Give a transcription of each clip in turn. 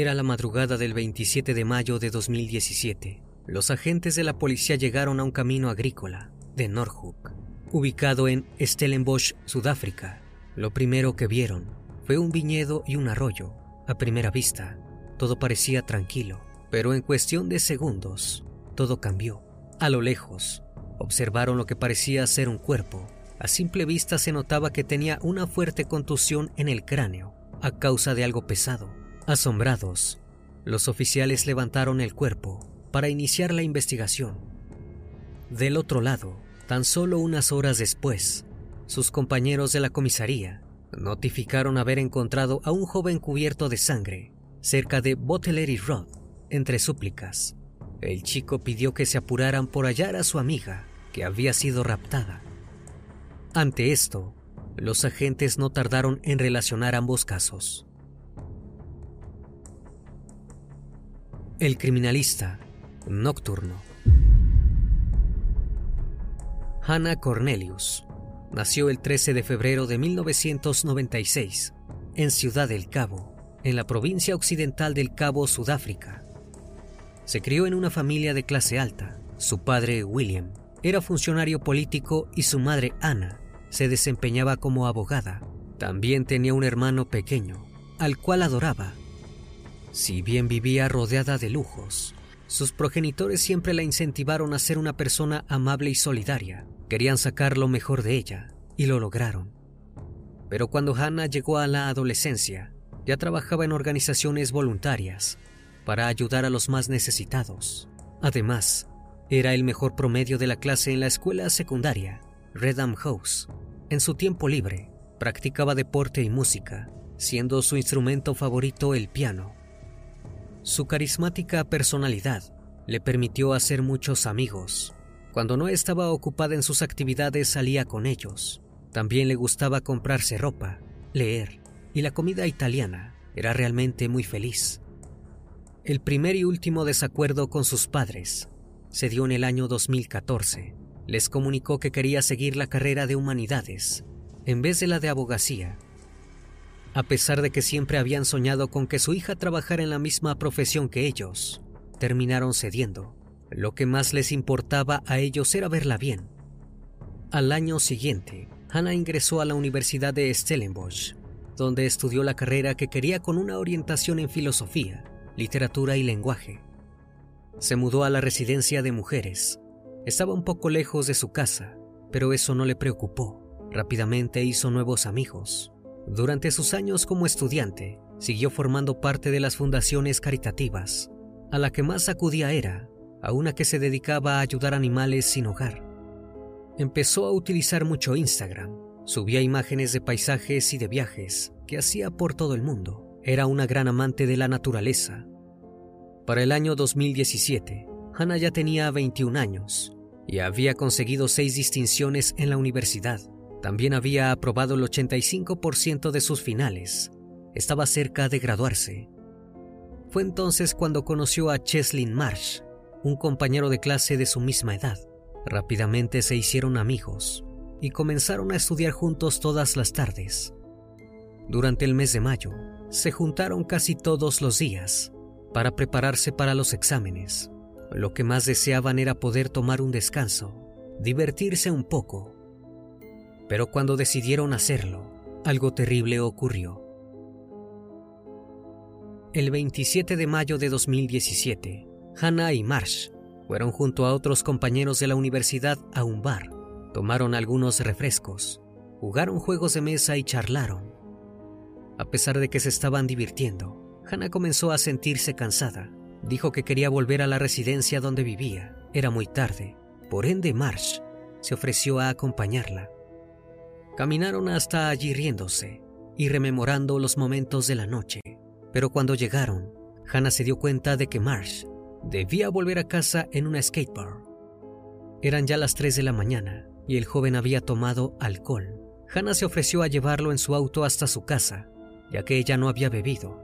Era la madrugada del 27 de mayo de 2017. Los agentes de la policía llegaron a un camino agrícola de Norhook, ubicado en Stellenbosch, Sudáfrica. Lo primero que vieron fue un viñedo y un arroyo. A primera vista, todo parecía tranquilo, pero en cuestión de segundos, todo cambió. A lo lejos, observaron lo que parecía ser un cuerpo. A simple vista se notaba que tenía una fuerte contusión en el cráneo a causa de algo pesado. Asombrados, los oficiales levantaron el cuerpo para iniciar la investigación. Del otro lado, tan solo unas horas después, sus compañeros de la comisaría notificaron haber encontrado a un joven cubierto de sangre cerca de Botelleri Road, entre súplicas. El chico pidió que se apuraran por hallar a su amiga, que había sido raptada. Ante esto, los agentes no tardaron en relacionar ambos casos. El criminalista nocturno. Hannah Cornelius nació el 13 de febrero de 1996 en Ciudad del Cabo, en la provincia occidental del Cabo, Sudáfrica. Se crió en una familia de clase alta. Su padre, William, era funcionario político y su madre, Anna, se desempeñaba como abogada. También tenía un hermano pequeño, al cual adoraba si bien vivía rodeada de lujos, sus progenitores siempre la incentivaron a ser una persona amable y solidaria. Querían sacar lo mejor de ella, y lo lograron. Pero cuando Hannah llegó a la adolescencia, ya trabajaba en organizaciones voluntarias para ayudar a los más necesitados. Además, era el mejor promedio de la clase en la escuela secundaria, Redham House. En su tiempo libre, practicaba deporte y música, siendo su instrumento favorito el piano. Su carismática personalidad le permitió hacer muchos amigos. Cuando no estaba ocupada en sus actividades salía con ellos. También le gustaba comprarse ropa, leer y la comida italiana. Era realmente muy feliz. El primer y último desacuerdo con sus padres se dio en el año 2014. Les comunicó que quería seguir la carrera de humanidades en vez de la de abogacía a pesar de que siempre habían soñado con que su hija trabajara en la misma profesión que ellos, terminaron cediendo. Lo que más les importaba a ellos era verla bien. Al año siguiente, Hannah ingresó a la Universidad de Stellenbosch. donde estudió la carrera que quería con una orientación en filosofía, literatura y lenguaje. Se mudó a la residencia de mujeres. Estaba un poco lejos de su casa, pero eso no le preocupó. Rápidamente hizo nuevos amigos. Durante sus años como estudiante, siguió formando parte de las fundaciones caritativas. A la que más acudía era a una que se dedicaba a ayudar animales sin hogar. Empezó a utilizar mucho Instagram. Subía imágenes de paisajes y de viajes que hacía por todo el mundo. Era una gran amante de la naturaleza. Para el año 2017, Hannah ya tenía 21 años y había conseguido seis distinciones en la universidad. También había aprobado el 85% de sus finales. Estaba cerca de graduarse. Fue entonces cuando conoció a Cheslin Marsh, un compañero de clase de su misma edad. Rápidamente se hicieron amigos y comenzaron a estudiar juntos todas las tardes. Durante el mes de mayo, se juntaron casi todos los días para prepararse para los exámenes. Lo que más deseaban era poder tomar un descanso, divertirse un poco. Pero cuando decidieron hacerlo, algo terrible ocurrió. El 27 de mayo de 2017, Hannah y Marsh fueron junto a otros compañeros de la universidad a un bar, tomaron algunos refrescos, jugaron juegos de mesa y charlaron. A pesar de que se estaban divirtiendo, Hannah comenzó a sentirse cansada. Dijo que quería volver a la residencia donde vivía. Era muy tarde. Por ende, Marsh se ofreció a acompañarla. Caminaron hasta allí riéndose y rememorando los momentos de la noche. Pero cuando llegaron, Hannah se dio cuenta de que Marsh Debía volver a casa en una skateboard. Eran ya las 3 de la mañana y el joven había tomado alcohol. Hannah se ofreció a llevarlo en su auto hasta su casa, ya que ella no había bebido.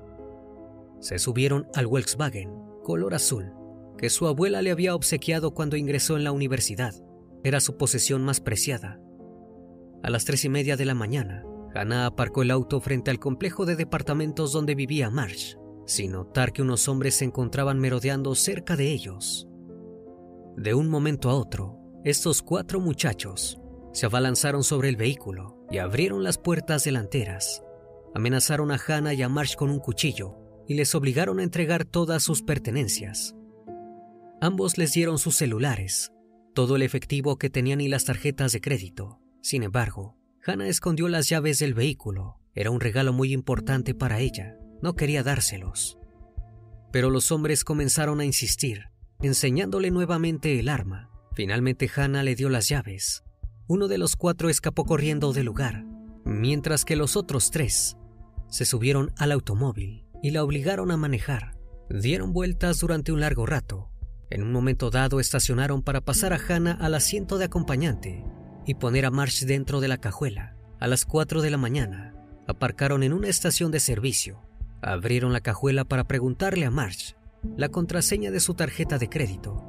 Se subieron al Volkswagen, color azul, que su abuela le había obsequiado cuando ingresó en la universidad. Era su posesión más preciada. A las tres y media de la mañana, Hannah aparcó el auto frente al complejo de departamentos donde vivía Marsh sin notar que unos hombres se encontraban merodeando cerca de ellos. De un momento a otro, estos cuatro muchachos se abalanzaron sobre el vehículo y abrieron las puertas delanteras. Amenazaron a Hannah y a Marsh con un cuchillo y les obligaron a entregar todas sus pertenencias. Ambos les dieron sus celulares, todo el efectivo que tenían y las tarjetas de crédito. Sin embargo, Hannah escondió las llaves del vehículo. Era un regalo muy importante para ella. No quería dárselos. Pero los hombres comenzaron a insistir, enseñándole nuevamente el arma. Finalmente Hannah le dio las llaves. Uno de los cuatro escapó corriendo del lugar, mientras que los otros tres se subieron al automóvil y la obligaron a manejar. Dieron vueltas durante un largo rato. En un momento dado estacionaron para pasar a Hannah al asiento de acompañante y poner a Marsh dentro de la cajuela. A las 4 de la mañana, aparcaron en una estación de servicio Abrieron la cajuela para preguntarle a Marsh la contraseña de su tarjeta de crédito.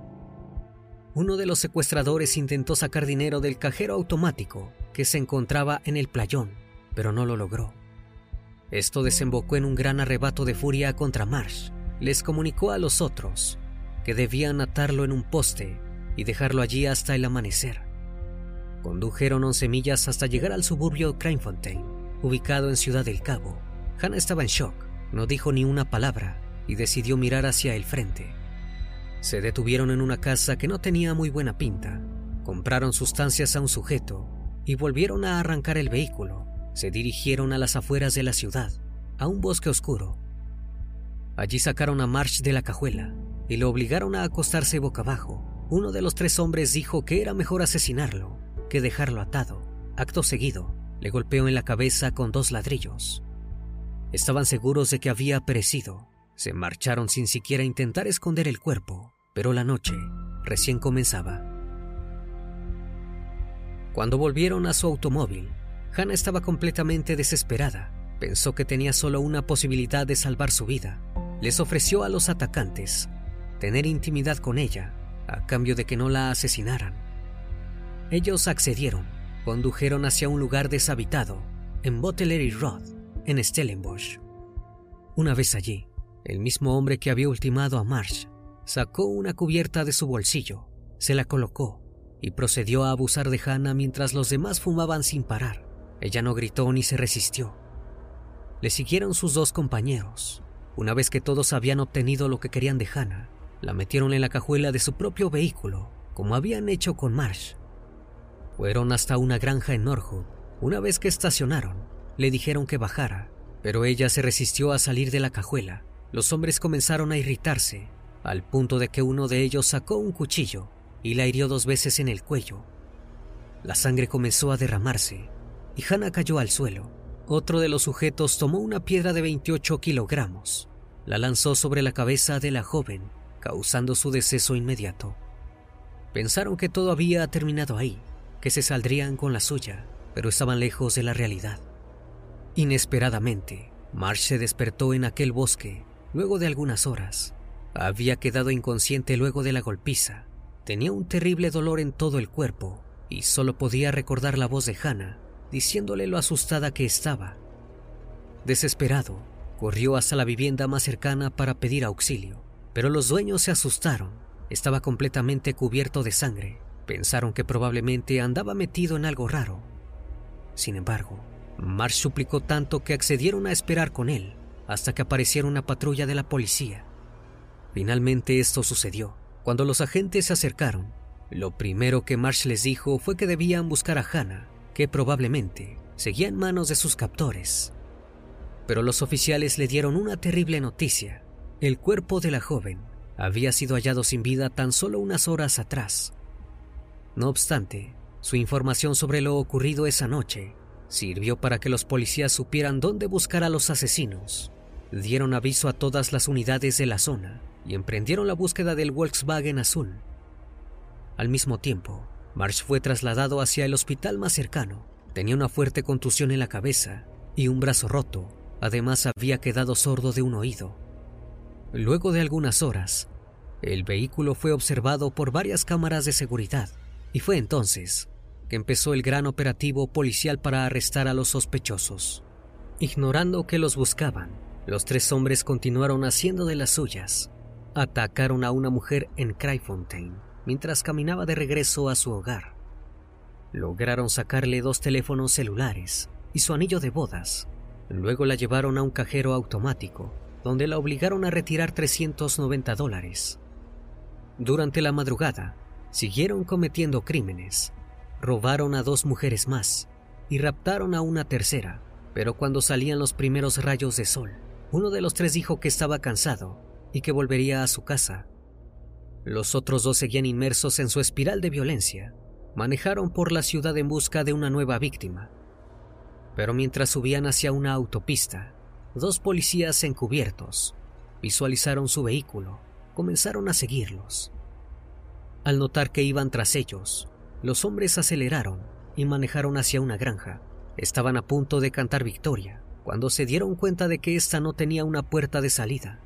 Uno de los secuestradores intentó sacar dinero del cajero automático que se encontraba en el playón, pero no lo logró. Esto desembocó en un gran arrebato de furia contra Marsh. Les comunicó a los otros que debían atarlo en un poste y dejarlo allí hasta el amanecer. Condujeron 11 millas hasta llegar al suburbio Cranefontaine, ubicado en Ciudad del Cabo. Hannah estaba en shock. No dijo ni una palabra y decidió mirar hacia el frente. Se detuvieron en una casa que no tenía muy buena pinta. Compraron sustancias a un sujeto y volvieron a arrancar el vehículo. Se dirigieron a las afueras de la ciudad, a un bosque oscuro. Allí sacaron a Marsh de la cajuela y lo obligaron a acostarse boca abajo. Uno de los tres hombres dijo que era mejor asesinarlo que dejarlo atado. Acto seguido, le golpeó en la cabeza con dos ladrillos. Estaban seguros de que había perecido. Se marcharon sin siquiera intentar esconder el cuerpo, pero la noche recién comenzaba. Cuando volvieron a su automóvil, Hannah estaba completamente desesperada. Pensó que tenía solo una posibilidad de salvar su vida. Les ofreció a los atacantes tener intimidad con ella a cambio de que no la asesinaran. Ellos accedieron, condujeron hacia un lugar deshabitado en Bottlery Road en Stellenbosch. Una vez allí, el mismo hombre que había ultimado a Marsh sacó una cubierta de su bolsillo, se la colocó y procedió a abusar de Hannah mientras los demás fumaban sin parar. Ella no gritó ni se resistió. le siguieron sus dos compañeros. Una vez que todos habían obtenido lo que querían de Hannah, la metieron en la cajuela de su propio vehículo, como habían hecho con Marsh. Fueron hasta una granja en Norwood. Una vez que estacionaron, le dijeron que bajara, pero ella se resistió a salir de la cajuela. Los hombres comenzaron a irritarse, al punto de que uno de ellos sacó un cuchillo y la hirió dos veces en el cuello. La sangre comenzó a derramarse y Hannah cayó al suelo. Otro de los sujetos tomó una piedra de 28 kilogramos, la lanzó sobre la cabeza de la joven, causando su deceso inmediato. Pensaron que todo había terminado ahí, que se saldrían con la suya, pero estaban lejos de la realidad. Inesperadamente, Marsh se despertó en aquel bosque luego de algunas horas. Había quedado inconsciente luego de la golpiza. Tenía un terrible dolor en todo el cuerpo y solo podía recordar la voz de Hannah diciéndole lo asustada que estaba. Desesperado, corrió hasta la vivienda más cercana para pedir auxilio, pero los dueños se asustaron. Estaba completamente cubierto de sangre. Pensaron que probablemente andaba metido en algo raro. Sin embargo, Marsh suplicó tanto que accedieron a esperar con él hasta que apareciera una patrulla de la policía. Finalmente esto sucedió. Cuando los agentes se acercaron, lo primero que Marsh les dijo fue que debían buscar a Hannah que probablemente seguía en manos de sus captores. Pero los oficiales le dieron una terrible noticia. El cuerpo de la joven había sido hallado sin vida tan solo unas horas atrás. No obstante, su información sobre lo ocurrido esa noche sirvió para que los policías supieran dónde buscar a los asesinos. Dieron aviso a todas las unidades de la zona y emprendieron la búsqueda del Volkswagen azul. Al mismo tiempo, Marsh fue trasladado hacia el hospital más cercano. Tenía una fuerte contusión en la cabeza y un brazo roto. Además había quedado sordo de un oído. Luego de algunas horas, el vehículo fue observado por varias cámaras de seguridad y fue entonces que empezó el gran operativo policial para arrestar a los sospechosos. Ignorando que los buscaban, los tres hombres continuaron haciendo de las suyas. Atacaron a una mujer en Cryfontaine mientras caminaba de regreso a su hogar. Lograron sacarle dos teléfonos celulares y su anillo de bodas. Luego la llevaron a un cajero automático, donde la obligaron a retirar 390 dólares. Durante la madrugada, siguieron cometiendo crímenes. Robaron a dos mujeres más y raptaron a una tercera, pero cuando salían los primeros rayos de sol, uno de los tres dijo que estaba cansado y que volvería a su casa los otros dos seguían inmersos en su espiral de violencia. Manejaron por la ciudad en busca de una nueva víctima. Pero mientras subían hacia una autopista, dos policías encubiertos visualizaron su vehículo, comenzaron a seguirlos. Al notar que iban tras ellos, los hombres aceleraron y manejaron hacia una granja. Estaban a punto de cantar victoria cuando se dieron cuenta de que ésta no tenía una puerta de salida.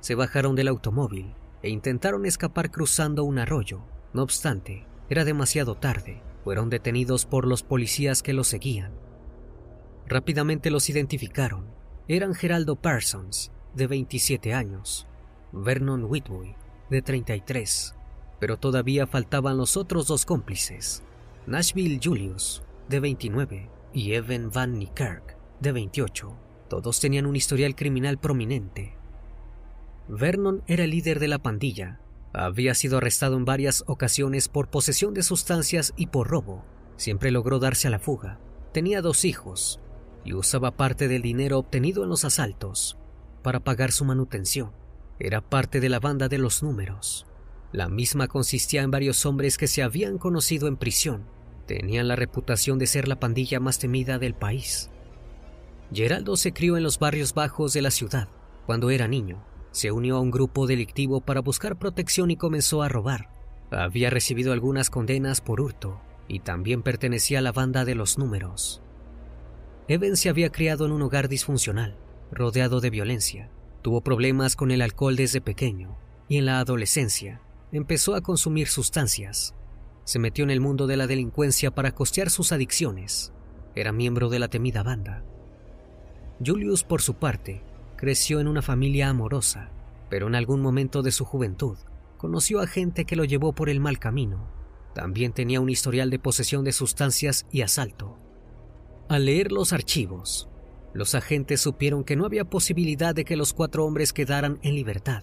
Se bajaron del automóvil e intentaron escapar cruzando un arroyo. No obstante, era demasiado tarde. Fueron detenidos por los policías que los seguían. Rápidamente los identificaron. Eran Geraldo Parsons, de 27 años, Vernon Whitboy, de 33, pero todavía faltaban los otros dos cómplices, Nashville Julius, de 29, y Evan Van Niekerk, de 28. Todos tenían un historial criminal prominente Vernon era el líder de la pandilla. Había sido arrestado en varias ocasiones por posesión de sustancias y por robo. Siempre logró darse a la fuga. Tenía dos hijos y usaba parte del dinero obtenido en los asaltos para pagar su manutención. Era parte de la banda de los números. La misma consistía en varios hombres que se habían conocido en prisión. Tenían la reputación de ser la pandilla más temida del país. Geraldo se crió en los barrios bajos de la ciudad cuando era niño se unió a un grupo delictivo para buscar protección y comenzó a robar. Había recibido algunas condenas por hurto y también pertenecía a la banda de los números. Evan se había criado en un hogar disfuncional, rodeado de violencia. Tuvo problemas con el alcohol desde pequeño y en la adolescencia empezó a consumir sustancias. Se metió en el mundo de la delincuencia para costear sus adicciones. Era miembro de la temida banda. Julius, por su parte, Creció en una familia amorosa, pero en algún momento de su juventud conoció a gente que lo llevó por el mal camino. También tenía un historial de posesión de sustancias y asalto. Al leer los archivos, Los agentes supieron que no había posibilidad de que los cuatro hombres quedaran en libertad,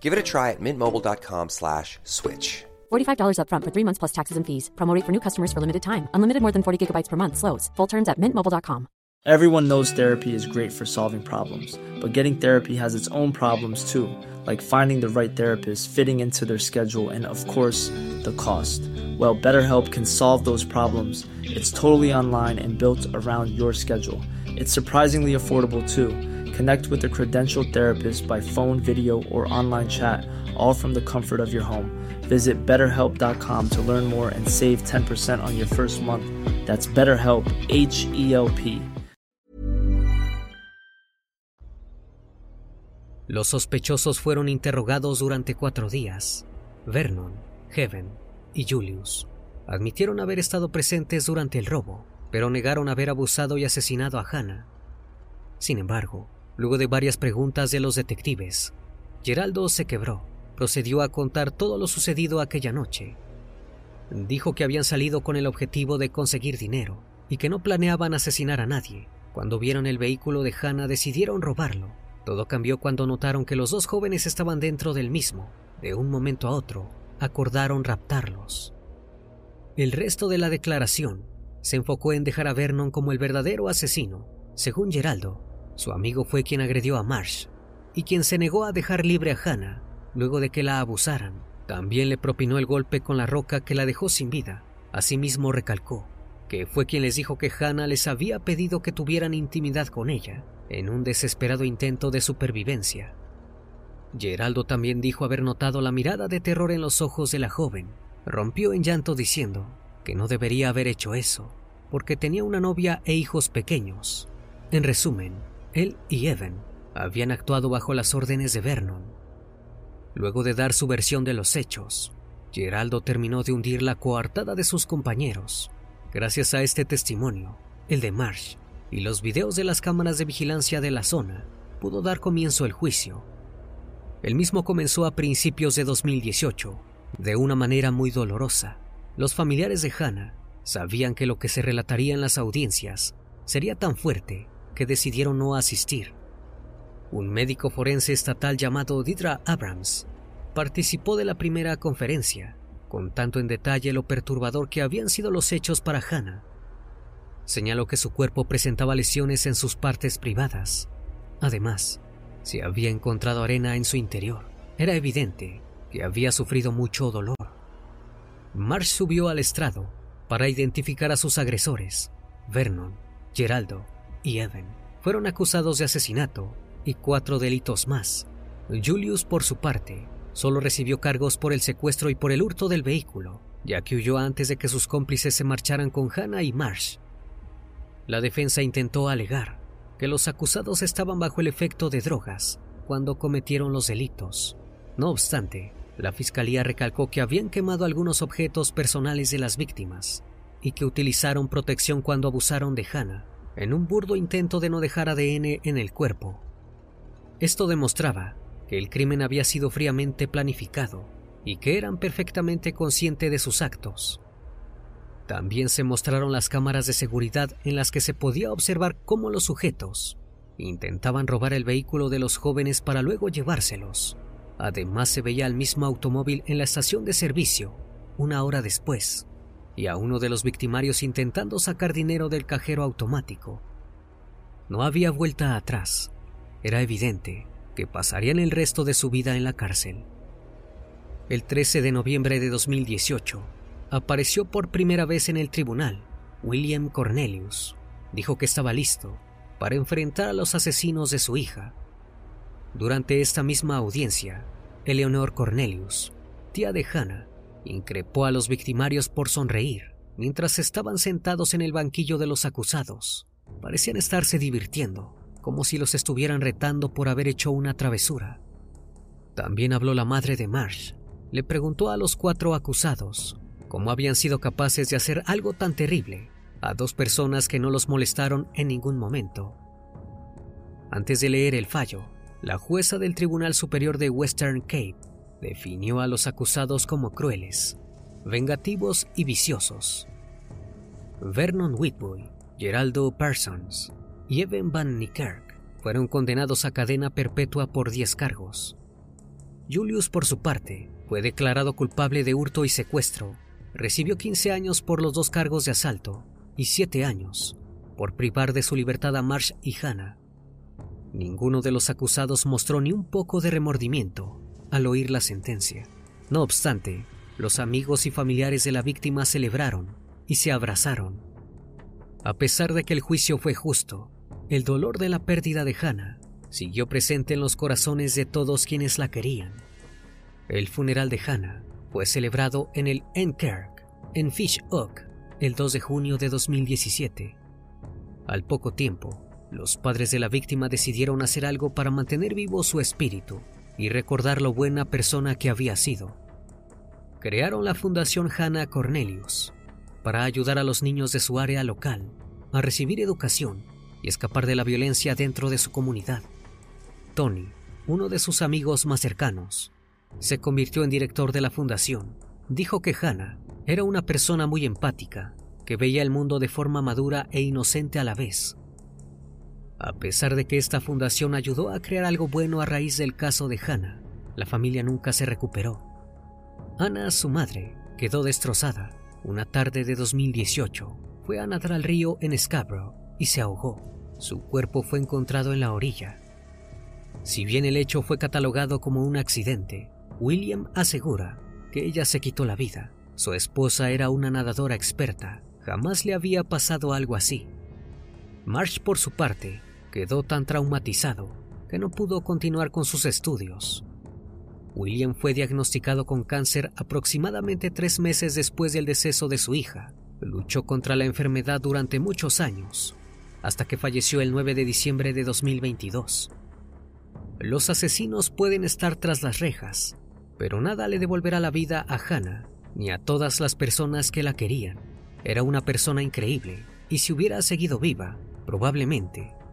Give it a try at mintmobile.com slash switch. $45 upfront for three months plus taxes and fees. Promo rate for new customers for limited time. Unlimited more than 40 gigabytes per month. Slows. Full terms at mintmobile.com. Everyone knows therapy is great for solving problems, but getting therapy has its own problems too, like finding the right therapist, fitting into their schedule, and of course, the cost. Well, BetterHelp can solve those problems. It's totally online and built around your schedule. It's surprisingly affordable too. Connect with a credentialed therapist by phone, video, or online chat, all from the comfort of your home. Visit betterhelp.com to learn more and save 10% on your first month. That's BetterHelp, H E L P. Los sospechosos fueron interrogados durante cuatro días. Vernon, Heaven y Julius admitieron haber estado presentes durante el robo, pero negaron haber abusado y asesinado a Hannah. Sin embargo, luego de varias preguntas de los detectives, Geraldo se quebró, procedió a contar todo lo sucedido aquella noche. Dijo que habían salido con el objetivo de conseguir dinero y que no planeaban asesinar a nadie. Cuando vieron el vehículo de Hannah decidieron robarlo. Todo cambió cuando notaron que los dos jóvenes estaban dentro del mismo. De un momento a otro, acordaron raptarlos. El resto de la declaración se enfocó en dejar a Vernon como el verdadero asesino. Según Geraldo, su amigo fue quien agredió a Marsh y quien se negó a dejar libre a Hannah luego de que la abusaran. También le propinó el golpe con la roca que la dejó sin vida. Asimismo recalcó que fue quien les dijo que Hannah les había pedido que tuvieran intimidad con ella en un desesperado intento de supervivencia. Geraldo también dijo haber notado la mirada de terror en los ojos de la joven. Rompió en llanto diciendo que no debería haber hecho eso, porque tenía una novia e hijos pequeños. En resumen, él y Evan habían actuado bajo las órdenes de Vernon. Luego de dar su versión de los hechos, Geraldo terminó de hundir la coartada de sus compañeros. Gracias a este testimonio, el de Marsh y los videos de las cámaras de vigilancia de la zona, pudo dar comienzo el juicio. El mismo comenzó a principios de 2018, de una manera muy dolorosa. Los familiares de Hannah sabían que lo que se relataría en las audiencias sería tan fuerte que decidieron no asistir. Un médico forense estatal llamado Didra Abrams participó de la primera conferencia, contando en detalle lo perturbador que habían sido los hechos para Hannah. Señaló que su cuerpo presentaba lesiones en sus partes privadas. Además, se había encontrado arena en su interior. Era evidente que había sufrido mucho dolor. Marsh subió al estrado para identificar a sus agresores. Vernon, Geraldo y Evan fueron acusados de asesinato y cuatro delitos más. Julius, por su parte, solo recibió cargos por el secuestro y por el hurto del vehículo, ya que huyó antes de que sus cómplices se marcharan con Hannah y Marsh. La defensa intentó alegar que los acusados estaban bajo el efecto de drogas cuando cometieron los delitos. No obstante, la fiscalía recalcó que habían quemado algunos objetos personales de las víctimas y que utilizaron protección cuando abusaron de Hannah en un burdo intento de no dejar ADN en el cuerpo. Esto demostraba que el crimen había sido fríamente planificado y que eran perfectamente conscientes de sus actos. También se mostraron las cámaras de seguridad en las que se podía observar cómo los sujetos intentaban robar el vehículo de los jóvenes para luego llevárselos. Además se veía el mismo automóvil en la estación de servicio una hora después y a uno de los victimarios intentando sacar dinero del cajero automático. No había vuelta atrás. Era evidente que pasarían el resto de su vida en la cárcel. El 13 de noviembre de 2018, apareció por primera vez en el tribunal. William Cornelius dijo que estaba listo para enfrentar a los asesinos de su hija. Durante esta misma audiencia, Eleanor Cornelius, tía de Hannah, increpó a los victimarios por sonreír mientras estaban sentados en el banquillo de los acusados. Parecían estarse divirtiendo. como si los estuvieran retando por haber hecho una travesura. También habló la madre de Marsh. Le preguntó a los cuatro acusados cómo habían sido capaces de hacer algo tan terrible a dos personas que no los molestaron en ningún momento. Antes de leer el fallo, la jueza del Tribunal Superior de Western Cape definió a los acusados como crueles, vengativos y viciosos. Vernon Whitboy, Geraldo Parsons y Evan Van Niekerk fueron condenados a cadena perpetua por 10 cargos. Julius, por su parte, fue declarado culpable de hurto y secuestro. Recibió 15 años por los dos cargos de asalto y 7 años por privar de su libertad a Marsh y Hannah. Ninguno de los acusados mostró ni un poco de remordimiento al oír la sentencia. No obstante, los amigos y familiares de la víctima celebraron y se abrazaron. A pesar de que el juicio fue justo, el dolor de la pérdida de Hannah siguió presente en los corazones de todos quienes la querían. El funeral de Hannah fue celebrado en el Enkirk, en Fish Oak, el 2 de junio de 2017. Al poco tiempo, los padres de la víctima decidieron hacer algo para mantener vivo su espíritu y recordar lo buena persona que había sido. Crearon la Fundación Hannah Cornelius para ayudar a los niños de su área local a recibir educación y escapar de la violencia dentro de su comunidad. Tony, uno de sus amigos más cercanos, se convirtió en director de la fundación. Dijo que Hannah era una persona muy empática, que veía el mundo de forma madura e inocente a la vez. A pesar de que esta fundación ayudó a crear algo bueno a raíz del caso de Hannah, la familia nunca se recuperó. Ana, su madre, quedó destrozada. Una tarde de 2018 fue a nadar al río en Scarborough y se ahogó. Su cuerpo fue encontrado en la orilla. Si bien el hecho fue catalogado como un accidente, William asegura que ella se quitó la vida. Su esposa era una nadadora experta. Jamás le había pasado algo así. Marsh, por su parte, quedó tan traumatizado que no pudo continuar con sus estudios. William fue diagnosticado con cáncer aproximadamente tres meses después del deceso de su hija. Luchó contra la enfermedad durante muchos años, hasta que falleció el 9 de diciembre de 2022. Los asesinos pueden estar tras las rejas, pero nada le devolverá la vida a Hannah ni a todas las personas que la querían. Era una persona increíble, y si hubiera seguido viva, probablemente